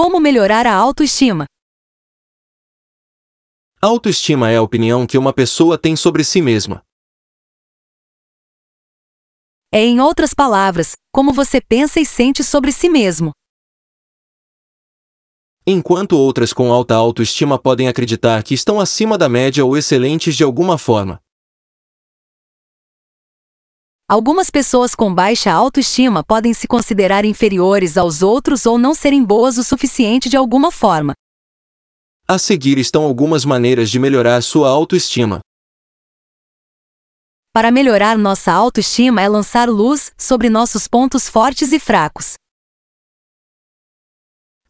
Como melhorar a autoestima? Autoestima é a opinião que uma pessoa tem sobre si mesma. É, em outras palavras, como você pensa e sente sobre si mesmo. Enquanto outras com alta autoestima podem acreditar que estão acima da média ou excelentes de alguma forma. Algumas pessoas com baixa autoestima podem se considerar inferiores aos outros ou não serem boas o suficiente de alguma forma. A seguir estão algumas maneiras de melhorar sua autoestima. Para melhorar nossa autoestima é lançar luz sobre nossos pontos fortes e fracos.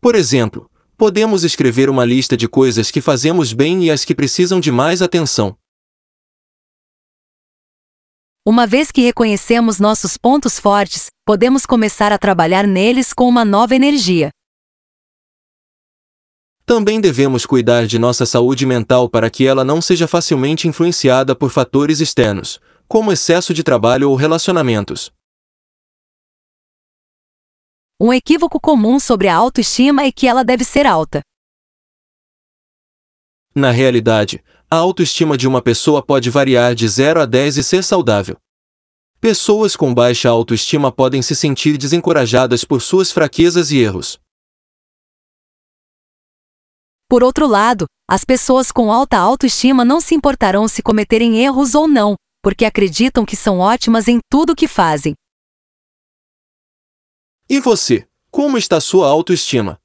Por exemplo, podemos escrever uma lista de coisas que fazemos bem e as que precisam de mais atenção. Uma vez que reconhecemos nossos pontos fortes, podemos começar a trabalhar neles com uma nova energia. Também devemos cuidar de nossa saúde mental para que ela não seja facilmente influenciada por fatores externos, como excesso de trabalho ou relacionamentos. Um equívoco comum sobre a autoestima é que ela deve ser alta. Na realidade, a autoestima de uma pessoa pode variar de 0 a 10 e ser saudável. Pessoas com baixa autoestima podem se sentir desencorajadas por suas fraquezas e erros. Por outro lado, as pessoas com alta autoestima não se importarão se cometerem erros ou não, porque acreditam que são ótimas em tudo o que fazem. E você, como está sua autoestima?